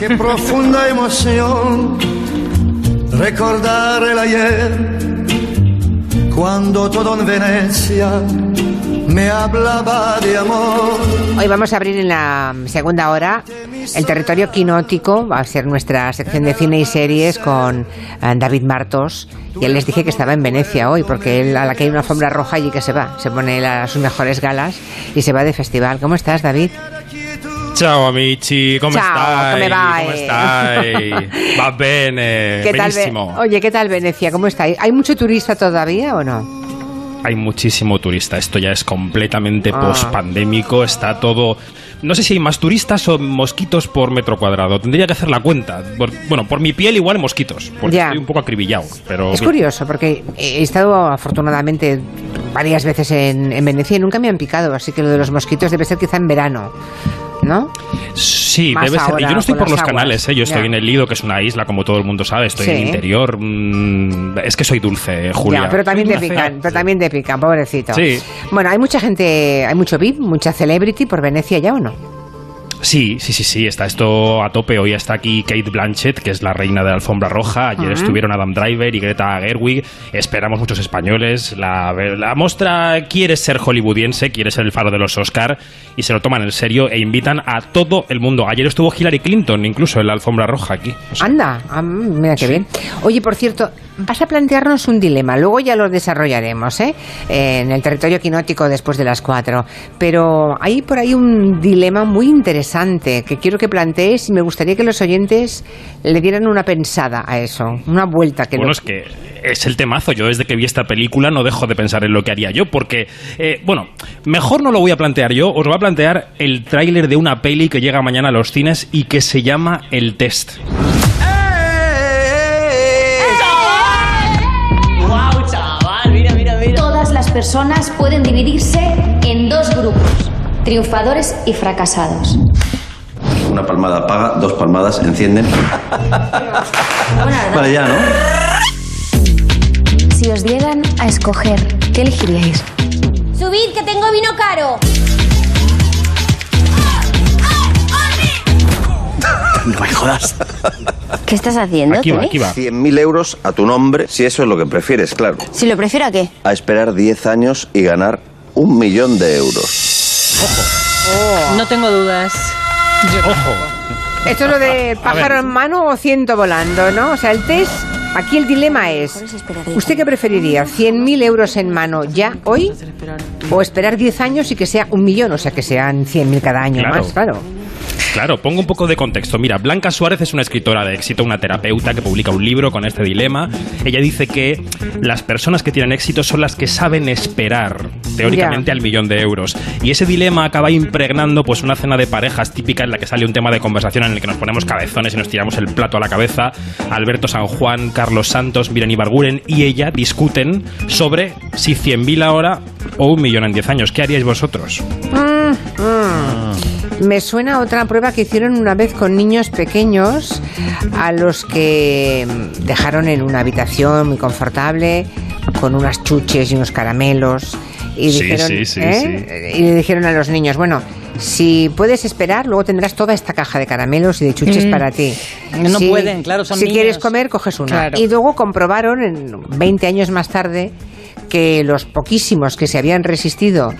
Qué profunda emoción recordar el ayer cuando todo en Venecia me hablaba de amor. Hoy vamos a abrir en la segunda hora el territorio quinótico. Va a ser nuestra sección de cine y series con eh, David Martos. Y él les dije que estaba en Venecia hoy, porque él a la que hay una alfombra roja allí que se va. Se pone las, sus mejores galas y se va de festival. ¿Cómo estás, David? Ciao amici, come Ciao, stai? come vai? Come stai? Va bene, ¿Qué tal, Ve- benissimo. Oye, ¿qué tal Venecia? ¿Cómo está? ¿Hay mucho turista todavía o no? Hay muchísimo turista, esto ya es completamente Ah. post-pandémico, está todo... No sé si hay más turistas o mosquitos por metro cuadrado, tendría que hacer la cuenta. Por- bueno, por mi piel igual mosquitos, porque Ya. estoy un poco acribillado, pero... Es curioso, porque he estado afortunadamente varias veces en, en Venecia y nunca me han picado, así que lo de los mosquitos debe ser quizá en verano, ¿no? Sí, Más debe ser. Y yo no estoy por los aguas. canales, ¿eh? yo estoy en el Lido, que es una isla, como todo el mundo sabe, estoy Sí. en el interior. mm, es que soy dulce, Julia. Ya, pero también te pican, fea. pero también te pican, pobrecito. Sí. Bueno, hay mucha gente, hay mucho VIP, mucha celebrity por Venecia ya o no? Sí, sí, sí, sí, está esto a tope. Hoy está aquí Kate Blanchett, que es la reina de la alfombra roja. Ayer estuvieron Adam Driver y Greta Gerwig. Esperamos muchos españoles. La, la mostra quiere ser hollywoodiense, quiere ser el faro de los Oscar y se lo toman en serio e invitan a todo el mundo. Ayer estuvo Hillary Clinton, incluso en la alfombra roja aquí. O sea, Anda, ah, mira qué bien. Oye, por cierto, vas a plantearnos un dilema, luego ya lo desarrollaremos, ¿eh? En el territorio quinótico después de las cuatro. Pero hay por ahí un dilema muy interesante que quiero que plantees y me gustaría que los oyentes le dieran una pensada a eso, una vuelta que bueno, lo- es que es el temazo. Yo desde que vi esta película no dejo de pensar en lo que haría yo, porque, eh, bueno, mejor no lo voy a plantear yo, os voy a plantear el tráiler de una peli que llega mañana a los cines y que se llama El Test. Las personas pueden dividirse en dos grupos, triunfadores y fracasados. Una palmada apaga, dos palmadas encienden. Vale, ya, ¿no? Si os dieran a escoger, ¿qué elegiríais? Subid, que tengo vino caro. No me jodas. ¿Qué estás haciendo, Aquí va, Tony? aquí va. 100.000 euros a tu nombre, si eso es lo que prefieres, claro. Si lo prefiero, ¿a qué? A esperar 10 años y ganar un millón de euros. No tengo dudas. Ojo. Esto es lo de pájaro en mano o ciento volando, ¿no? O sea, el test, aquí el dilema es, ¿usted qué preferiría? ¿100.000 euros en mano ya hoy? ¿O esperar 10 años y que sea un millón? O sea, que sean 100.000 cada año Claro. más, claro. Claro, pongo un poco de contexto. Mira, Blanca Suárez es una escritora de éxito, una terapeuta que publica un libro con este dilema. Ella dice que las personas que tienen éxito son las que saben esperar, teóricamente, al millón de euros. Y ese dilema acaba impregnando pues una cena de parejas típica en la que sale un tema de conversación en el que nos ponemos cabezones y nos tiramos el plato a la cabeza. Alberto San Juan, Carlos Santos, Miren Ibarguren y ella discuten sobre si 100.000 ahora o un millón en 10 años. ¿Qué haríais vosotros? Me suena a otra prueba que hicieron una vez con niños pequeños a los que mm, dejaron en una habitación muy confortable con unas chuches y unos caramelos y Sí, dijeron sí, sí, ¿eh? y le dijeron a los niños bueno si puedes esperar luego tendrás toda esta caja de caramelos y de chuches para ti No Si- pueden, claro, son si niños. quieres comer coges una Claro. y luego comprobaron en 20 años más tarde que los poquísimos que se habían resistido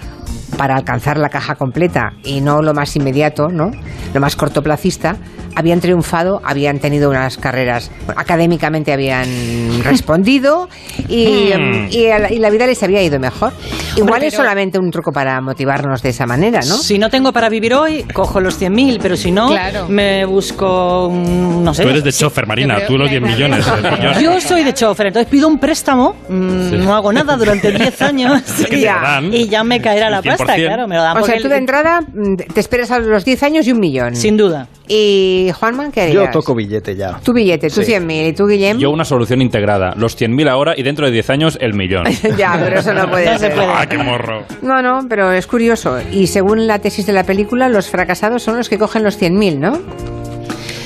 para alcanzar la caja completa y no lo más inmediato, ¿no? Lo más cortoplacista, habían triunfado, habían tenido unas carreras, bueno, académicamente habían respondido y, Hmm. y y la vida les había ido mejor. Igual es pero- solamente un truco para motivarnos de esa manera, ¿no? Si no tengo para vivir hoy, cojo los 100.000, pero si no, Claro. me busco, un- no sé. Tú eres de chofer, Marina, creo- tú los 10 millones. millón. Yo soy de chofer, entonces pido un préstamo, mm, no hago nada durante 10 años y, dan. y ya me caerá la pasta, 100%. claro, me lo dan O sea, porque tú de el- entrada mm, te esperas a los 10 años y un millón. Sin duda. ¿Y Juanman qué Yo harías? toco billete ya. Tu billete, tú Sí. 100.000 y tú, Guillem. Yo una solución integrada. Los 100.000 ahora y dentro de 10 años el millón. ya, pero eso no puede No se ser. puede. ¡Ah, qué morro! No, no, pero es curioso. Y según la tesis de la película, los fracasados son los que cogen los 100.000, ¿no?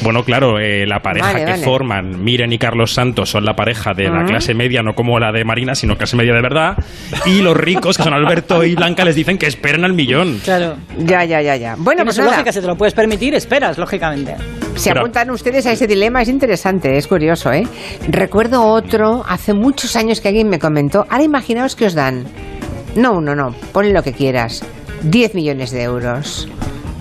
Bueno, claro, eh, la pareja Vale, que vale. forman Miren y Carlos Santos son la pareja de la clase media, no como la de Marina, sino clase media de verdad. Y los ricos, que son Alberto y Blanca, les dicen que esperen al millón. Claro. Ya, ya, ya, ya. Bueno, pues lógica, si te lo puedes permitir, esperas, lógicamente. se Pero- apuntan ustedes a ese dilema, es interesante, es curioso, ¿eh? Recuerdo otro, hace muchos años que alguien me comentó, ahora imaginaos que os dan, no uno, no, ponle lo que quieras, 10 millones de euros,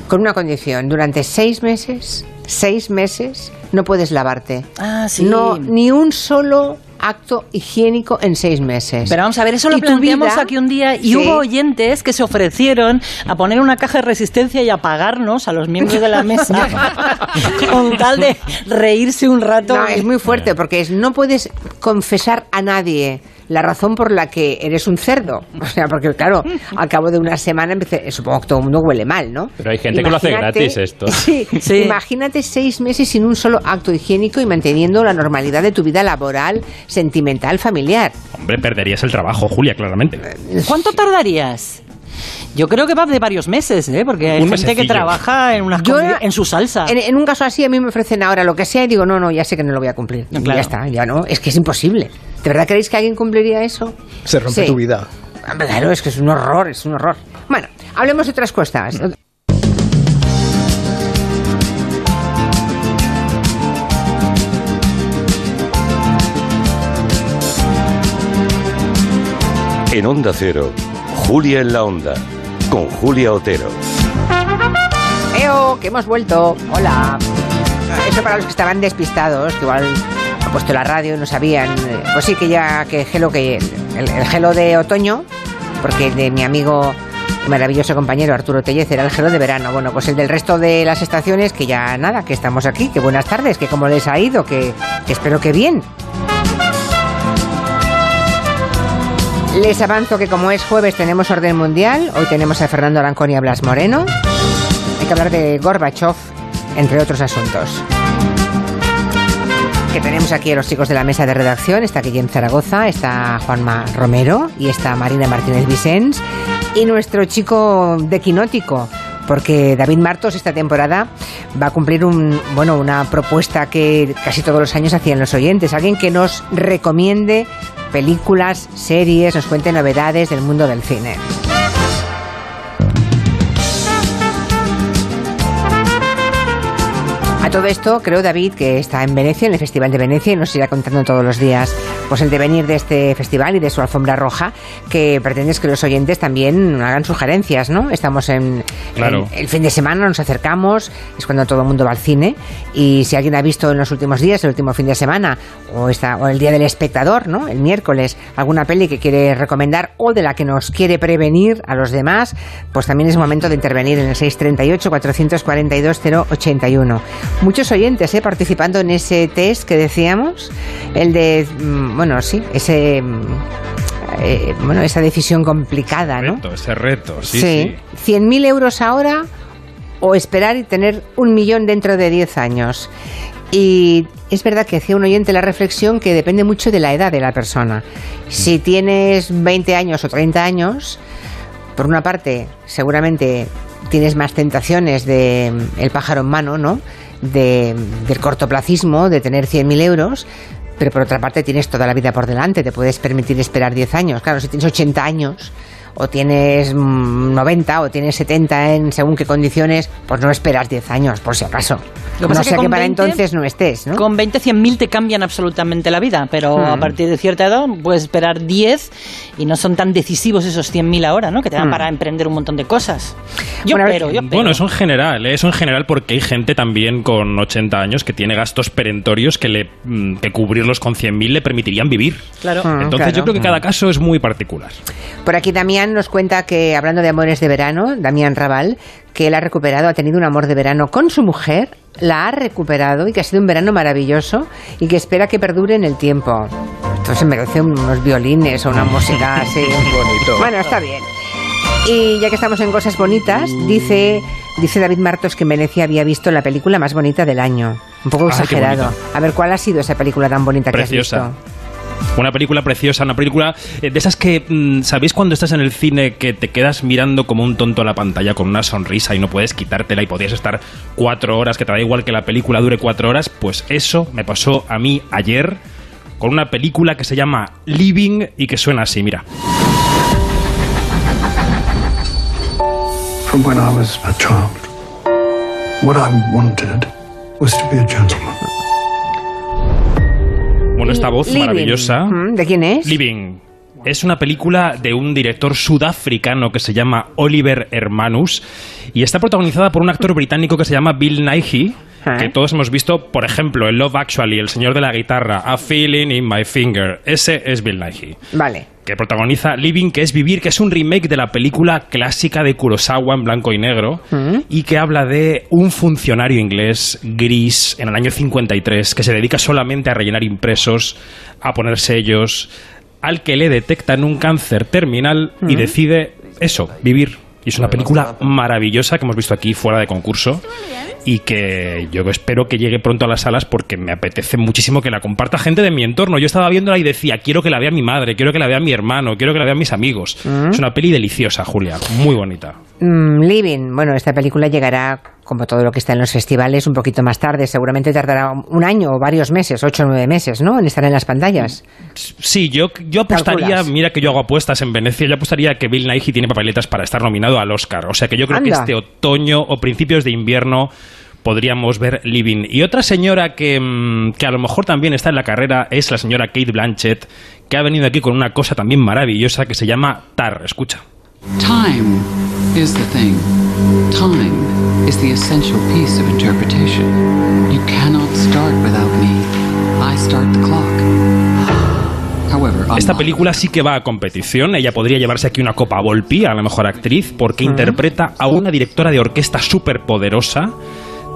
con una condición, durante seis meses, seis meses, no puedes lavarte. Ah, sí. No, ni un solo acto higiénico en seis meses. Pero vamos a ver, eso lo planteamos vida- aquí un día y Sí. hubo oyentes que se ofrecieron a poner una caja de resistencia y a pagarnos a los miembros de la mesa con tal de reírse un rato. No, es muy fuerte porque es, no puedes confesar a nadie la razón por la que eres un cerdo. O sea, porque claro, al cabo de una semana empecé, supongo que todo el mundo huele mal, ¿no? Pero hay gente que lo hace gratis esto. Sí, Sí. imagínate seis meses sin un solo acto higiénico y manteniendo la normalidad de tu vida laboral, sentimental, familiar. Hombre, perderías el trabajo, Julia, claramente. ¿Cuánto tardarías? Yo creo que va de varios meses, ¿eh? Porque hay Un gente que mesecillo. trabaja en, unas en su salsa. En, en un caso así a mí me ofrecen ahora lo que sea y digo, no, no, ya sé que no lo voy a cumplir. No, Y claro. Ya está, ya no, es que es imposible. ¿De verdad creéis que alguien cumpliría eso? Se rompe Sí. tu vida. Claro, es que es un horror, es un horror. Bueno, hablemos de otras cosas. En Onda Cero, Julia en la Onda, con Julia Otero. ¡Eo! Que hemos vuelto. Hola. Eso para los que estaban despistados, que igual ha puesto la radio y no sabían. Pues sí, que ya, que gelo, que el, el gelo de otoño, porque de mi amigo maravilloso compañero Arturo Tellez era el gelo de verano. Bueno, pues el del resto de las estaciones, que ya nada, que estamos aquí, que buenas tardes, que cómo les ha ido, que, que espero que bien. Les avanzo que como es jueves tenemos orden mundial. Hoy tenemos a Fernando Arancón y a Blas Moreno. Hay que hablar de Gorbachev, entre otros asuntos. Que tenemos aquí a los chicos de la mesa de redacción. Está Guillem Zaragoza, está Juanma Romero y está Marina Martínez Vicens. Y nuestro chico de Quinótico, porque David Martos esta temporada va a cumplir un, bueno, una propuesta que casi todos los años hacían los oyentes. Alguien que nos recomiende películas, series, nos cuente novedades del mundo del cine. Todo esto, creo, David, que está en Venecia, en el Festival de Venecia, y nos irá contando todos los días pues el devenir de este festival y de su alfombra roja, que pretendes que los oyentes también hagan sugerencias, ¿no? Estamos en, Claro. en el fin de semana, nos acercamos, es cuando todo el mundo va al cine, y si alguien ha visto en los últimos días, el último fin de semana, o, el Día del Espectador, ¿no? El miércoles, alguna peli que quiere recomendar o de la que nos quiere prevenir a los demás, pues también es momento de intervenir en el 638-442-081. Muchos oyentes, ¿eh? Participando en ese test que decíamos, el de, mm, bueno, sí, ese... mm, eh, bueno, esa decisión complicada, ¿no? Reto, ese reto, sí, sí. 100.000 euros ahora o esperar y tener un millón dentro de 10 años. Y es verdad que hacía un oyente la reflexión que depende mucho de la edad de la persona. Si tienes 20 años o 30 años, por una parte, seguramente tienes más tentaciones de mm, el pájaro en mano, ¿no? De, del cortoplacismo, de tener 100.000 euros, pero por otra parte tienes toda la vida por delante, te puedes permitir esperar 10 años. Claro, si tienes 80 años o tienes mm, 90 o tienes 70 en según qué condiciones, pues no esperas 10 años, por si acaso. Lo que no pasa es que sea que con para 20 entonces no estés, ¿no? Con 20, 100.000 te cambian absolutamente la vida, pero Hmm. a partir de cierta edad puedes esperar 10 y no son tan decisivos esos 100.000 ahora, ¿no? Que te dan Hmm. para emprender un montón de cosas. Yo Bueno, espero, yo espero. Bueno, eso en general, ¿eh? eso en general porque hay gente también con 80 años que tiene gastos perentorios que, le, mm, que cubrirlos con 100.000 le permitirían vivir. Claro. Hmm, Entonces claro. yo creo que cada caso es muy particular. Por aquí Damián nos cuenta que, hablando de amores de verano, Damián Raval, que él ha recuperado, ha tenido un amor de verano con su mujer, la ha recuperado y que ha sido un verano maravilloso y que espera que perdure en el tiempo. Esto se merece unos violines o una música así. Bonito. Bueno, está bien. Y ya que estamos en cosas bonitas, dice, dice David Martos que en Venecia había visto la película más bonita del año. Un poco exagerado. A ver, ¿cuál ha sido esa película tan bonita que Preciosa. has visto? Una película preciosa, una película eh, de esas que, mm, ¿sabéis cuando estás en el cine que te quedas mirando como un tonto a la pantalla con una sonrisa y no puedes quitártela y podías estar cuatro horas, que te da igual que la película dure cuatro horas? Pues eso me pasó a mí ayer con una película que se llama Living y que suena así, mira. From when I was a child, what I wanted was to be a gentleman. Bueno, esta voz Living. maravillosa. ¿De quién es? Living. Es una película de un director sudafricano que se llama Oliver Hermanus y está protagonizada por un actor británico que se llama Bill Nighy, Ah. que todos hemos visto, por ejemplo, en Love Actually, El señor de la guitarra, A Feeling in My Finger. Ese es Bill Nighy Vale. que protagoniza Living, que es Vivir, que es un remake de la película clásica de Kurosawa en blanco y negro, y que habla de un funcionario inglés gris en el año 53 que se dedica solamente a rellenar impresos, a poner sellos, al que le detectan un cáncer terminal y decide eso, vivir. Y es una película maravillosa que hemos visto aquí fuera de concurso y que yo espero que llegue pronto a las salas porque me apetece muchísimo que la comparta gente de mi entorno. Yo estaba viéndola y decía, quiero que la vea mi madre, quiero que la vea mi hermano, quiero que la vean mis amigos. Es una peli deliciosa, Julia, muy bonita. Mm, Living. Bueno, esta película llegará, como todo lo que está en los festivales, un poquito más tarde. Seguramente tardará un año o varios meses, ocho o nueve meses, ¿no? En estar en las pantallas. Sí, yo, yo apostaría, Calculas. mira que yo hago apuestas en Venecia, yo apostaría que Bill Nighy tiene papeletas para estar nominado al Oscar. O sea que yo creo que este otoño o principios de invierno podríamos ver Living. Y otra señora que, mm, que a lo mejor también está en la carrera es la señora Kate Blanchett, que ha venido aquí con una cosa también maravillosa que se llama Tar. Escucha. Time is the thing. Time is the essential piece of interpretation. You cannot start without me. I start the clock. However, Esta película sí que va a competición. Ella podría llevarse aquí una Copa Volpi a la mejor actriz porque interpreta a una directora de orquesta súper poderosa.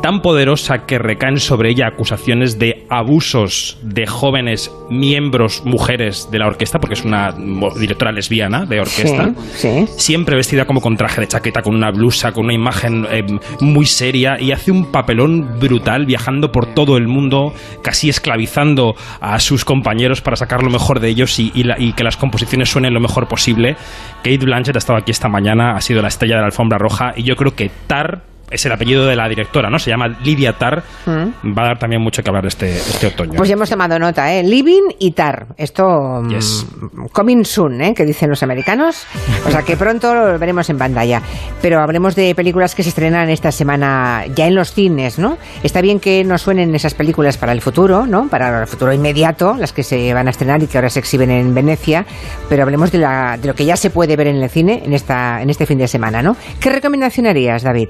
Tan poderosa que recaen sobre ella acusaciones de abusos de jóvenes miembros, mujeres de la orquesta, porque es una directora lesbiana de orquesta. Sí, sí. Siempre vestida como con traje de chaqueta, con una blusa, con una imagen eh, muy seria y hace un papelón brutal viajando por todo el mundo, casi esclavizando a sus compañeros para sacar lo mejor de ellos y, y la- y que las composiciones suenen lo mejor posible. Kate Blanchett ha estado aquí esta mañana, ha sido la estrella de la alfombra roja y yo creo que Tar es el apellido de la directora, ¿no? Se llama Lidia Tar. Va a dar también mucho que hablar este, este otoño. Pues ya hemos tomado nota, ¿eh? Living y Tar. Esto, mm, Yes. coming soon, ¿eh? Que dicen los americanos. O sea que pronto lo veremos en pantalla. Pero hablemos de películas que se estrenan esta semana ya en los cines, ¿no? Está bien que nos suenen esas películas para el futuro, ¿no? Para el futuro inmediato, las que se van a estrenar y que ahora se exhiben en Venecia. Pero hablemos de, la, de lo que ya se puede ver en el cine en, esta, en este fin de semana, ¿no? ¿Qué recomendación harías, David?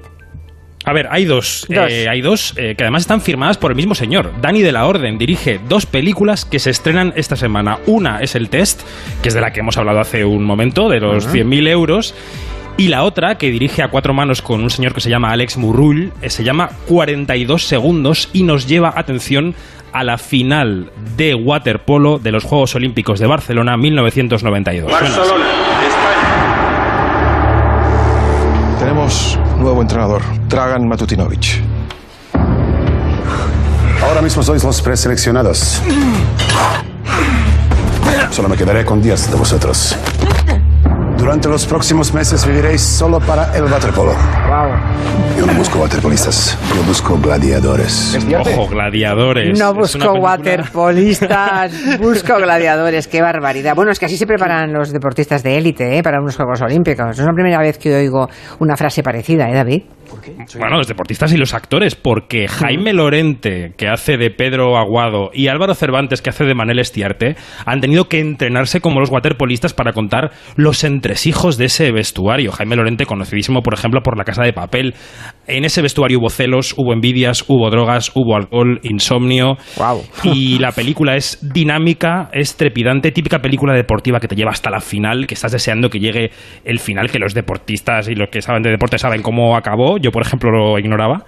A ver, hay dos. Dos. eh, hay dos eh, que además están firmadas por el mismo señor. Dani de la Orden dirige dos películas que se estrenan esta semana. Una es El Test, que es de la que hemos hablado hace un momento, de los 100.000 euros. Y la otra, que dirige a cuatro manos con un señor que se llama Alex Murrull, eh, se llama 42 segundos y nos lleva, atención, a la final de waterpolo de los Juegos Olímpicos de Barcelona 1992. Suena nuevo entrenador, Dragan Matutinovic. Ahora mismo sois los preseleccionados. Solo me quedaré con 10 de vosotros. Durante los próximos meses viviréis solo para el waterpolo. Yo no busco waterpolistas, yo busco gladiadores. Ojo, gladiadores. No busco waterpolistas, busco gladiadores, qué barbaridad. Bueno, es que así se preparan los deportistas de élite ¿eh? para unos Juegos Olímpicos. Es la primera vez que oigo una frase parecida, ¿eh, David? Bueno, los deportistas y los actores, porque Jaime Lorente, que hace de Pedro Aguado, y Álvaro Cervantes, que hace de Manel Estiarte, han tenido que entrenarse como los waterpolistas para contar los entresijos de ese vestuario. Jaime Lorente, conocidísimo, por ejemplo, por La Casa de Papel. En ese vestuario hubo celos, hubo envidias, hubo drogas, hubo alcohol, insomnio. Y la película es dinámica, es trepidante, típica película deportiva que te lleva hasta la final, que estás deseando que llegue el final, que los deportistas y los que saben de deporte saben cómo acabó. Yo, por ejemplo, lo ignoraba.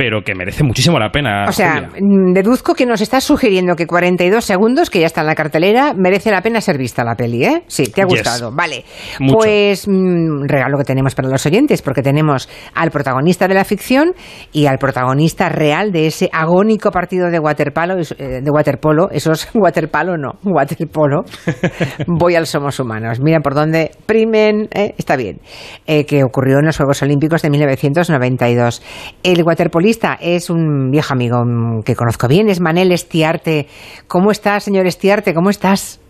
Pero que merece muchísimo la pena. O sea, Julia. mm, deduzco que nos estás sugiriendo que 42 segundos, que ya está en la cartelera, merece la pena ser vista la peli, ¿eh? Sí, te ha Yes. gustado. Vale. Mucho. Pues mm, regalo que tenemos para los oyentes, porque tenemos al protagonista de la ficción y al protagonista real de ese agónico partido de waterpolo, eh, de waterpolo, esos waterpolo no, waterpolo. Voy al Somos Humanos. Mira por dónde primen, ¿eh? está bien, eh, que ocurrió en los Juegos Olímpicos de 1992. El es un viejo amigo que conozco bien, es Manel Estiarte. ¿Cómo estás, señor Estiarte? ¿Cómo estás?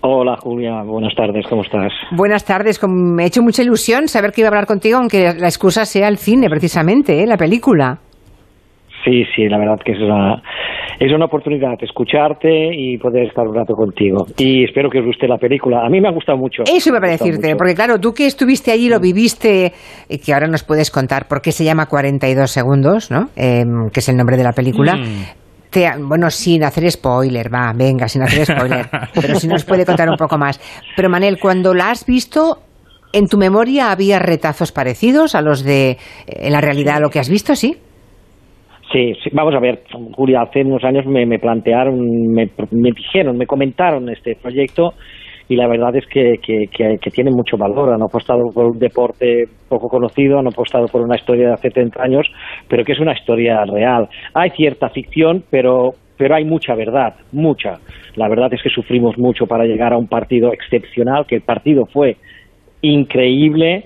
Hola Julia, buenas tardes, ¿cómo estás? Buenas tardes, me ha hecho mucha ilusión saber que iba a hablar contigo, aunque la excusa sea el cine, precisamente, ¿eh? la película. Sí, sí, la verdad que es una, es una oportunidad escucharte y poder estar un rato contigo. Y espero que os guste la película. A mí me ha gustado mucho. Eso iba a decirte, mucho. porque claro, tú que estuviste allí, lo viviste, y que ahora nos puedes contar por qué se llama 42 segundos, ¿no? Em, que es el nombre de la película. Te ha- bueno, sin hacer spoiler, va, venga, sin hacer spoiler, pero si nos puede contar un poco más. Pero Manel, cuando la has visto, ¿en tu memoria había retazos parecidos a los de, eh, en la realidad, a lo que has visto, sí? Sí, sí, vamos a ver, Julia, hace unos años me, me plantearon, me, me dijeron, me comentaron este proyecto y la verdad es que, que, que- que tiene mucho valor. Han apostado por un deporte poco conocido, han apostado por una historia de hace 30 años, pero que es una historia real. Hay cierta ficción, pero, pero hay mucha verdad, mucha. La verdad es que sufrimos mucho para llegar a un partido excepcional, que el partido fue increíble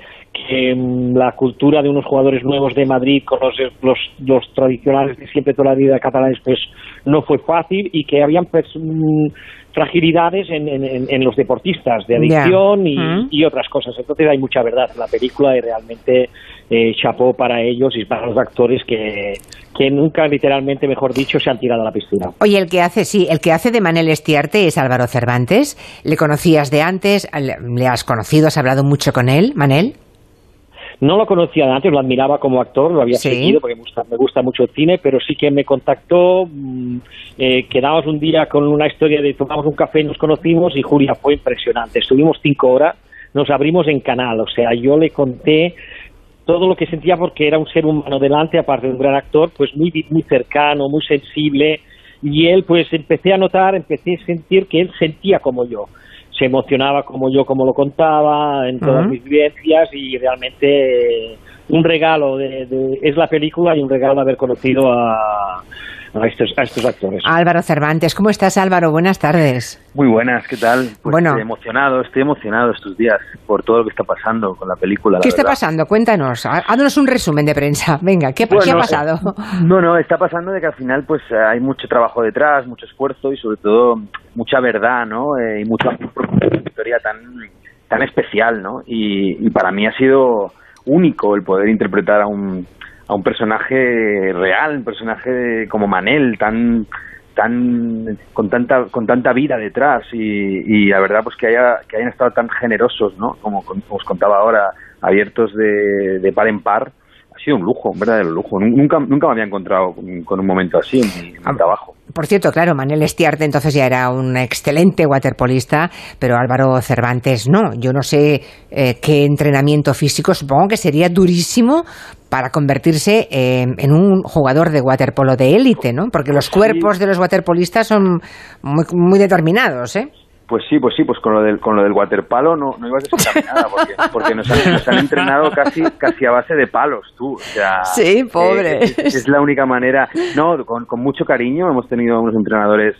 que la cultura de unos jugadores nuevos de Madrid con los, los, los tradicionales de siempre toda la vida catalanes pues no fue fácil y que habían pues, mm, fragilidades en, en- los deportistas de adicción y, Mm. y otras cosas. Entonces hay mucha verdad en la película y realmente eh, chapó para ellos y para los actores que, que nunca, literalmente, mejor dicho, se han tirado a la piscina. Oye, el que hace, sí, el que hace de Manel Estiarte es Álvaro Cervantes. ¿Le conocías de antes? ¿Le le has conocido? ¿Has hablado mucho con él, Manel? No lo conocía de antes, lo admiraba como actor, lo había Sí. seguido porque me gusta, me gusta mucho el cine, pero sí que me contactó, mm, eh, quedamos un día con una historia de tomamos un café y nos conocimos y Julia fue impresionante. Estuvimos cinco horas, nos abrimos en canal, o sea, yo le conté todo lo que sentía porque era un ser humano delante, aparte de un gran actor, pues muy, muy cercano, muy sensible, y él pues empecé a notar, empecé a sentir que él sentía como yo, se emocionaba como yo, como lo contaba, en todas mis vivencias, y realmente eh, un regalo de, de- es la película y un regalo haber conocido a, a estos, a estos actores. Álvaro Cervantes. ¿Cómo estás, Álvaro? Buenas tardes. Muy buenas, ¿qué tal? Pues Bueno. estoy emocionado, estoy emocionado estos días por todo lo que está pasando con la película. la ¿Qué está verdad. pasando? Cuéntanos. Há- Haznos un resumen de prensa. Venga, ¿qué, qué ha pasado? No, no, está pasando de que al final pues eh, hay mucho trabajo detrás, mucho esfuerzo y sobre todo mucha verdad, ¿no? Eh, y mucho amor por una historia tan, tan especial, ¿no? Y, y para mí ha sido único el poder interpretar a un, a un personaje real, un personaje como Manel, tan tan con tanta con tanta vida detrás y, y la verdad pues que haya que hayan estado tan generosos no como, con- os contaba ahora abiertos de, de par en par un lujo un verdadero lujo Nun- nunca nunca me había encontrado con, con un momento así en mi, en mi trabajo Por cierto, claro, Manel Estiarte entonces ya era un excelente waterpolista, pero Álvaro Cervantes no. Yo no sé eh, qué entrenamiento físico, supongo que sería durísimo para convertirse eh, en un jugador de waterpolo de élite, ¿no? Porque los cuerpos de los waterpolistas son muy, muy determinados, ¿eh? Pues sí, pues sí, pues con lo del, con lo del waterpalo no, no ibas desencaminada, porque, porque nos, han, nos han entrenado casi, casi a base de palos, tú. O sea, Sí, pobre. eh, es, es la única manera. No, con, con mucho cariño hemos tenido unos entrenadores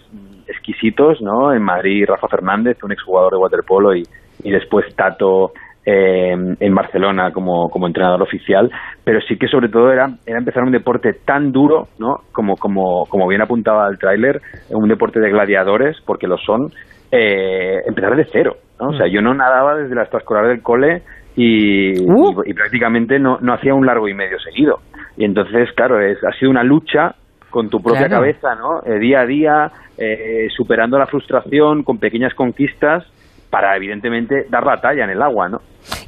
exquisitos, ¿no? En Madrid, Rafa Fernández, un exjugador de waterpolo, y, y después Tato eh, en Barcelona como, como entrenador oficial, pero sí que sobre todo era, era empezar un deporte tan duro, ¿no? Como, como, como bien apuntaba el tráiler, un deporte de gladiadores, porque lo son, eh, empezar de cero, ¿no? O sea, yo no nadaba desde la extraescolar del cole y, y- y prácticamente no, no hacía un largo y medio seguido. Y entonces, claro, es, ha sido una lucha con tu propia Claro. cabeza, ¿no? Eh, día a día, eh, superando la frustración con pequeñas conquistas para, evidentemente, dar la talla en el agua, ¿no?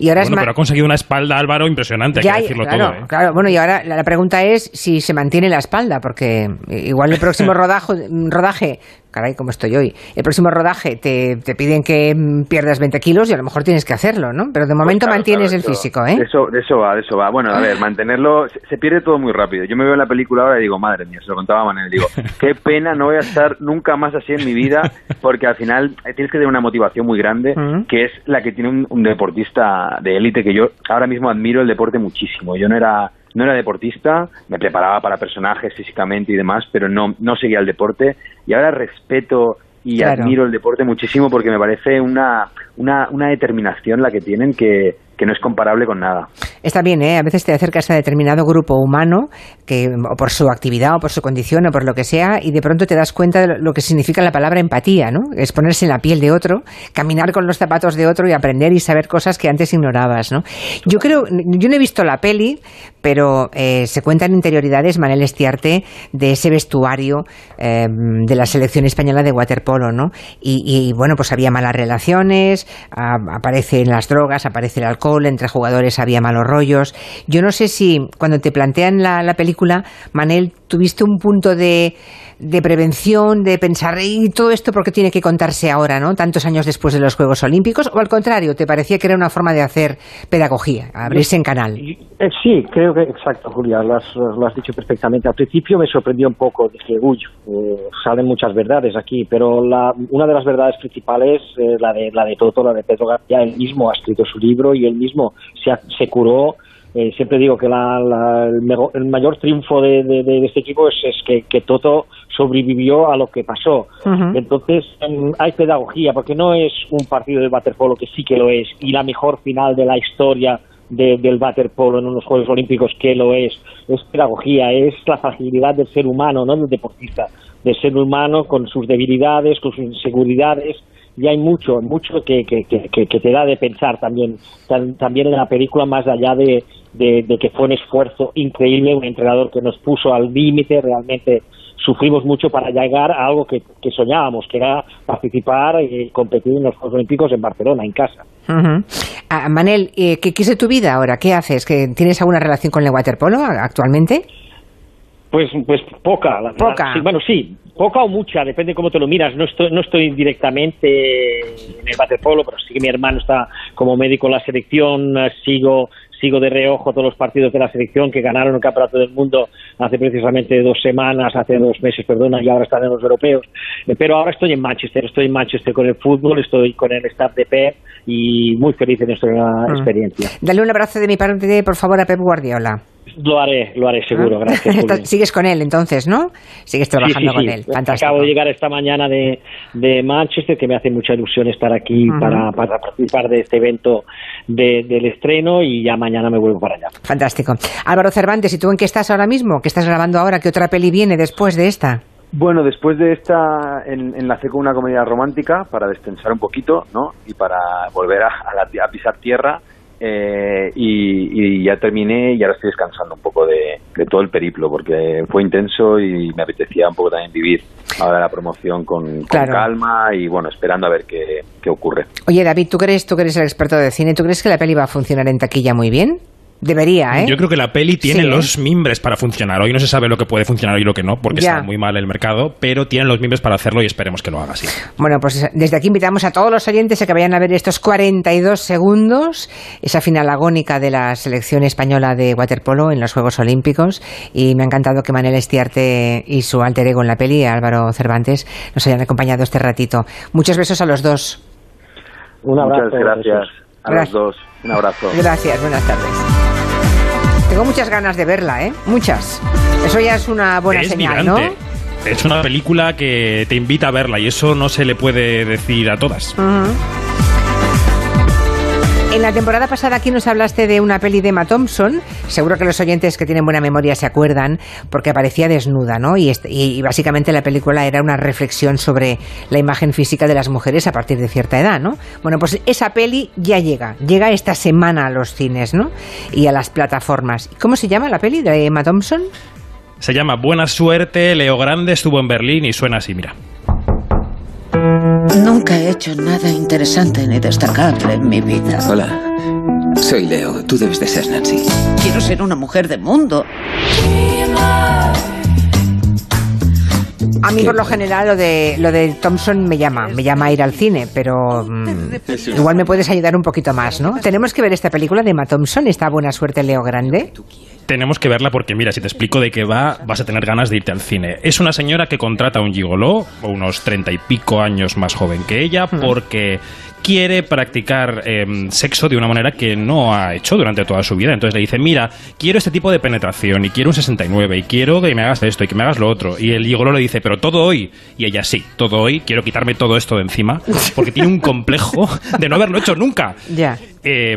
Y ahora es Bueno, pero ha conseguido una espalda, Álvaro, impresionante, hay Ya, que decirlo claro, todo. ¿eh? claro. Bueno, y ahora la la pregunta es si se mantiene la espalda, porque igual el próximo rodajo, rodaje, caray, como estoy hoy, el próximo rodaje te, te piden que pierdas 20 kilos y a lo mejor tienes que hacerlo, ¿no? Pero de momento Claro, mantienes claro, el eso- físico, ¿eh? Eso, eso va, de eso va. Bueno, a ver, mantenerlo, se, se pierde todo muy rápido. Yo me veo en la película ahora y digo, madre mía, se lo contaba a Manel, digo, qué pena, no voy a estar nunca más así en mi vida, porque al final eh, tienes que tener una motivación muy grande, que es la que tiene un, un deportista de élite, que yo ahora mismo admiro el deporte muchísimo. Yo no era no era deportista, me preparaba para personajes físicamente y demás, pero no, no seguía el deporte y ahora respeto y Claro. admiro el deporte muchísimo porque me parece una, una, una determinación la que tienen que, que no es comparable con nada. Está bien, ¿eh? A veces te acercas a determinado grupo humano, que, o por su actividad, o por su condición, o por lo que sea, y de pronto te das cuenta de lo que significa la palabra empatía, ¿no? Es ponerse en la piel de otro, caminar con los zapatos de otro y aprender y saber cosas que antes ignorabas, ¿no? Yo creo, yo no he visto la peli, pero eh, se cuentan interioridades, Manel Estiarte, de ese vestuario eh, de la selección española de waterpolo, ¿no? Y, bueno, pues había malas relaciones, aparecen las drogas, aparece el alcohol, entre jugadores había malos rollos. Yo no sé si cuando te plantean la, la película, Manel, tuviste un punto de, de prevención, de pensar, y todo esto porque tiene que contarse ahora, ¿no? Tantos años después de los Juegos Olímpicos, o al contrario, te parecía que era una forma de hacer pedagogía, abrirse en canal. Eh, sí, creo que exacto, Julia, lo has, lo has dicho perfectamente. Al principio me sorprendió un poco, dije, uy, eh, salen muchas verdades aquí, pero la, una de las verdades principales, la de la de Toto, la de Pedro García, él mismo ha escrito su libro y él mismo se, se curó. Eh, siempre digo que la- la- el, el mayor triunfo de, de- de este equipo es, es que, que Toto sobrevivió a lo que pasó. Entonces, hay pedagogía, porque no es un partido de waterpolo que sí que lo es, y la mejor final de la historia de- del waterpolo en unos Juegos Olímpicos que lo es. Es pedagogía, es la fragilidad del ser humano, no del deportista, del ser humano con sus debilidades, con sus inseguridades. Y hay mucho, mucho que, que, que, que- te da de pensar también, Tan- también en la película, más allá de, de- de que fue un esfuerzo increíble, un entrenador que nos puso al límite, realmente sufrimos mucho para llegar a algo que, que soñábamos, que era participar y competir en los Juegos Olímpicos en Barcelona, en casa. Ah, Manel, eh, ¿qué, ¿qué es de tu vida ahora? ¿Qué haces? ¿Que ¿Tienes alguna relación con el waterpolo actualmente? Pues, pues poca, la. Poca. Sí, bueno, sí, poca o mucha, depende cómo te lo miras. No estoy, no estoy directamente en el waterpolo, pero sí que mi hermano está como médico en la selección. Sigo, sigo de reojo todos los partidos de la selección que ganaron el campeonato del mundo hace precisamente dos semanas, hace dos meses, perdona, y ahora están en los europeos. Eh, Pero ahora estoy en Manchester, estoy en Manchester con el fútbol, estoy con el staff de Pep y muy feliz en esta nueva Mm. experiencia. Dale un abrazo de mi parte, por favor, a Pep Guardiola. Lo haré, lo haré seguro, Ah. gracias. Sigues con él entonces, ¿no? Sigues trabajando Sí, sí, con él. Fantástico. Acabo de llegar esta mañana de, de Manchester, que me hace mucha ilusión estar aquí para, para participar de este evento de- del estreno y ya mañana me vuelvo para allá. Fantástico. Álvaro Cervantes, ¿y tú en qué estás ahora mismo? ¿Qué estás grabando ahora? ¿Qué otra peli viene después de esta? Bueno, después de esta en- enlacé con una comedia romántica para destensar un poquito, ¿no? Y para volver a, a la- a pisar tierra. Eh, y, y ya terminé y ahora estoy descansando un poco de, de todo el periplo porque fue intenso y me apetecía un poco también vivir ahora la promoción con, calma y bueno, esperando a ver qué, qué ocurre. Oye, David, ¿tú crees, tú que eres el experto de cine, ¿tú crees que la peli va a funcionar en taquilla muy bien? Debería, ¿eh? Yo creo que la peli tiene Sí, ¿eh? los mimbres para funcionar. Hoy no se sabe lo que puede funcionar y lo que no, porque Ya. está muy mal el mercado, pero tienen los mimbres para hacerlo y esperemos que lo haga así. Bueno, pues desde aquí invitamos a todos los oyentes a que vayan a ver estos 42 segundos, esa final agónica de la selección española de waterpolo en los Juegos Olímpicos. Y me ha encantado que Manel Estiarte y su alter ego en la peli, Álvaro Cervantes, nos hayan acompañado este ratito. Muchos besos a los dos. Un abrazo. Muchas gracias a Gracias. los dos. Un abrazo. Gracias, buenas tardes. Tengo muchas ganas de verla, ¿eh? Muchas. Eso ya es una buena es señal, vibrante. ¿no? Es una película que te invita a verla y eso no se le puede decir a todas. En la temporada pasada aquí nos hablaste de una peli de Emma Thompson. Seguro que los oyentes que tienen buena memoria se acuerdan, porque aparecía desnuda, ¿no? Y, este- y- y básicamente la película era una reflexión sobre la imagen física de las mujeres a partir de cierta edad, ¿no? Bueno, pues esa peli ya llega, llega esta semana a los cines, ¿no? Y a las plataformas. ¿Cómo se llama la peli de Emma Thompson? Se llama Buena Suerte, Leo Grande estuvo en Berlín y suena así, mira. Nunca he hecho nada interesante ni destacable en mi vida. Hola. Soy Leo, tú debes de ser Nancy. Quiero ser una mujer de mundo. A mí por lo general lo de lo de Thompson me llama, me llama a ir al cine, pero mm, igual me puedes ayudar un poquito más, ¿no? Tenemos que ver esta película de Emma Thompson, esta buena suerte Leo Grande. Tenemos que verla porque, mira, si te explico de qué va, vas a tener ganas de irte al cine. Es una señora que contrata a un gigoló, unos treinta y pico años más joven que ella, porque quiere practicar em, sexo de una manera que no ha hecho durante toda su vida. Entonces le dice, mira, quiero este tipo de penetración y quiero un 69 y quiero que me hagas esto y que me hagas lo otro. Y el gigoló le dice, pero todo hoy. Y ella, sí, todo hoy, quiero quitarme todo esto de encima porque tiene un complejo de no haberlo hecho nunca. Ya. Eh,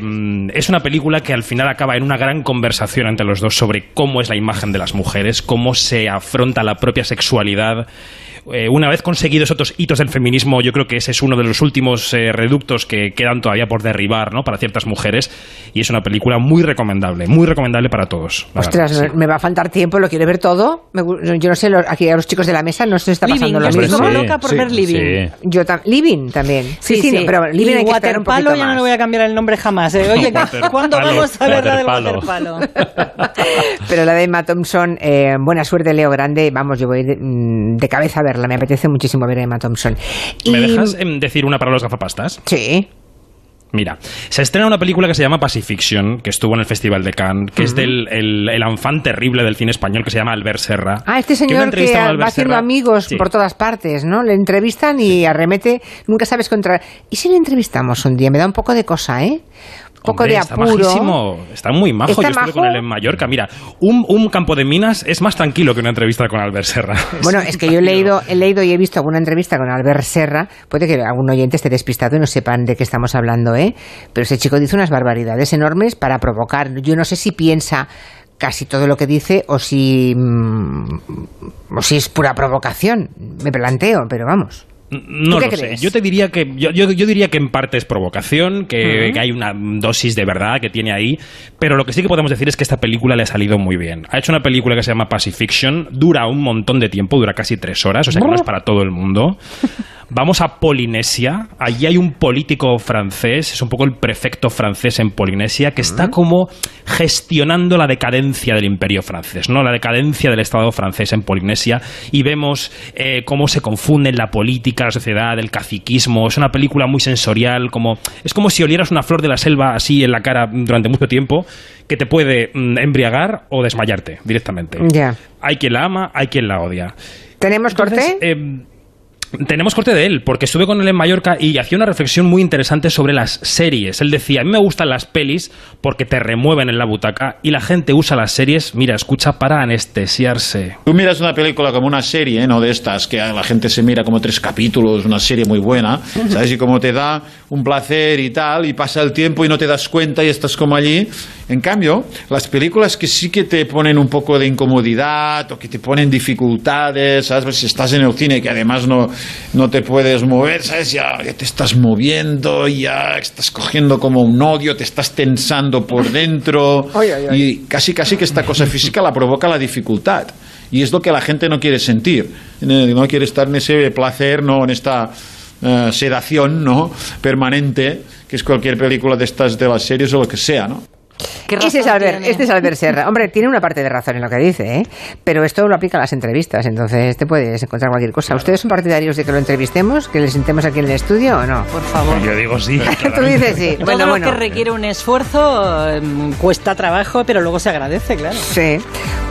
es una película que al final acaba en una gran conversación entre los dos sobre cómo es la imagen de las mujeres, cómo se afronta la propia sexualidad. Eh, una vez conseguidos otros hitos del feminismo, yo creo que ese es uno de los últimos eh, reductos que quedan todavía por derribar ¿no? para ciertas mujeres. Y es una película muy recomendable, muy recomendable para todos. Ostras, verdad, sí. me va a faltar tiempo, lo quiero ver todo. Me yo no sé, lo- aquí a los chicos de la mesa no se está pasando Living, lo mismo. como loca por ver Living. Yo tam- Living también. Sí, sí, pero Living y hay que esperar un poquito ya no le voy a cambiar el nombre jamás. ¿eh? Oye. ¿cuándo vamos a ver la del Waterpalo. Pero la de Emma Thompson, eh, buena suerte, Leo Grande. Vamos, yo voy de, mm, de cabeza a verla. Me apetece muchísimo ver a Emma Thompson. ¿Me dejas em, decir una para los gafapastas? Sí. Mira, se estrena una película que se llama Pacifiction, que estuvo en el Festival de Cannes, que es del el, el enfant terrible del cine español que se llama Albert Serra. Ah, este Que señor que, con va haciendo amigos Sí. por todas partes, ¿no? Le entrevistan y arremete, nunca sabes contra... ¿Y si le entrevistamos un día? Me da un poco de cosa, ¿eh? Poco Hombre, de está apuro. majísimo, está muy majo. ¿Está Yo estuve majo? con él en Mallorca. Mira, un, un campo de minas es más tranquilo que una entrevista con Albert Serra. Bueno, es que yo he leído, he leído y he visto alguna entrevista con Albert Serra. Puede que algún oyente esté despistado y no sepan de qué estamos hablando, ¿eh? Pero ese chico dice unas barbaridades enormes para provocar. Yo no sé si piensa casi todo lo que dice o si, mm, o si es pura provocación. Me planteo, pero vamos. No qué lo sé. Yo te diría que yo, yo, yo diría que en parte es provocación, que, que hay una dosis de verdad que tiene ahí, pero lo que sí que podemos decir es que esta película le ha salido muy bien. Ha hecho una película que se llama Pacifiction, dura un montón de tiempo, dura casi tres horas, o sea que no es para todo el mundo. Vamos a Polinesia, allí hay un político francés, es un poco el prefecto francés en Polinesia, que está como gestionando la decadencia del imperio francés, ¿no? La decadencia del Estado francés en Polinesia, y vemos eh, cómo se confunden la política, la sociedad, el caciquismo. Es una película muy sensorial, como es como si olieras una flor de la selva así en la cara durante mucho tiempo, que te puede mm, embriagar o desmayarte directamente. Ya. Hay quien la ama, hay quien la odia. ¿Tenemos Entonces, corte? eh, tenemos corte de él, porque estuve con él en Mallorca y hacía una reflexión muy interesante sobre las series. Él decía, a mí me gustan las pelis porque te remueven en la butaca y la gente usa las series, mira, escucha, para anestesiarse. Tú miras una película como una serie, ¿no? De estas, que la gente se mira como tres capítulos, una serie muy buena, ¿sabes? Y como te da un placer y tal, y pasa el tiempo y no te das cuenta y estás como allí. En cambio, las películas que sí que te ponen un poco de incomodidad o que te ponen dificultades, ¿sabes? Pues si estás en el cine que además no, no te puedes mover, ¿sabes? Ya, ya te estás moviendo, ya estás cogiendo como un odio, te estás tensando por dentro. Y casi, casi que esta cosa física la provoca la dificultad. Y es lo que la gente no quiere sentir. Eh, No quiere estar en ese placer, no en esta eh, sedación ¿no? permanente, que es cualquier película de estas de las series o lo que sea, ¿no? Este es, Albert, este es Albert Serra. Hombre, tiene una parte de razón en lo que dice, ¿eh? pero esto lo aplica a las entrevistas, entonces te puedes encontrar cualquier cosa. ¿Ustedes son partidarios de que lo entrevistemos, que le sentemos aquí en el estudio o no? Por favor. Yo digo sí. Tú dices sí. Todo Bueno, lo bueno. que requiere un esfuerzo em, cuesta trabajo, pero luego se agradece, claro. Sí.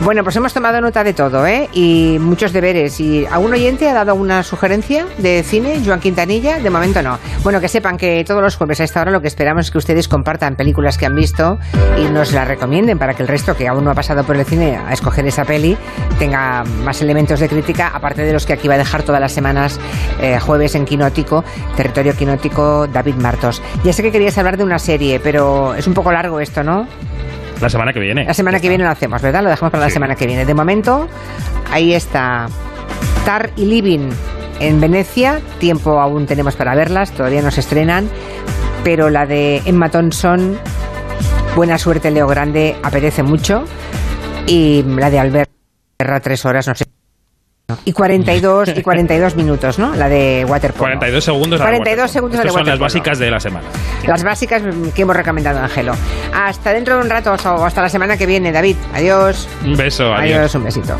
Bueno, pues hemos tomado nota de todo, ¿eh? Y muchos deberes. ¿Y algún oyente ha dado alguna sugerencia de cine? Joan Quintanilla, de momento no. Bueno, que sepan que todos los jueves a esta hora lo que esperamos es que ustedes compartan películas que han visto y nos las recomienden para que el resto, que aún no ha pasado por el cine a escoger esa peli, tenga más elementos de crítica, aparte de los que aquí va a dejar todas las semanas, eh, jueves en Quinótico, Territorio Quinótico, David Martos. Ya sé que querías hablar de una serie, pero es un poco largo esto, ¿no? La semana que viene. La semana que viene lo hacemos, ¿verdad? Lo dejamos para la semana que viene. De momento, ahí está Tar y Living en Venecia. Tiempo aún tenemos para verlas, todavía no se estrenan. Pero la de Emma Thompson, Buena suerte Leo Grande, apetece mucho. Y la de Albert, Serra, tres horas, no sé Y 42, y 42 minutos, ¿no? La de waterpolo. 42 segundos. la de 42 waterpolo. segundos la de Estas son las básicas de la semana. Las básicas que hemos recomendado, Ángelo. Hasta dentro de un rato o hasta la semana que viene, David. Adiós. Un beso, adiós. Adiós, un besito.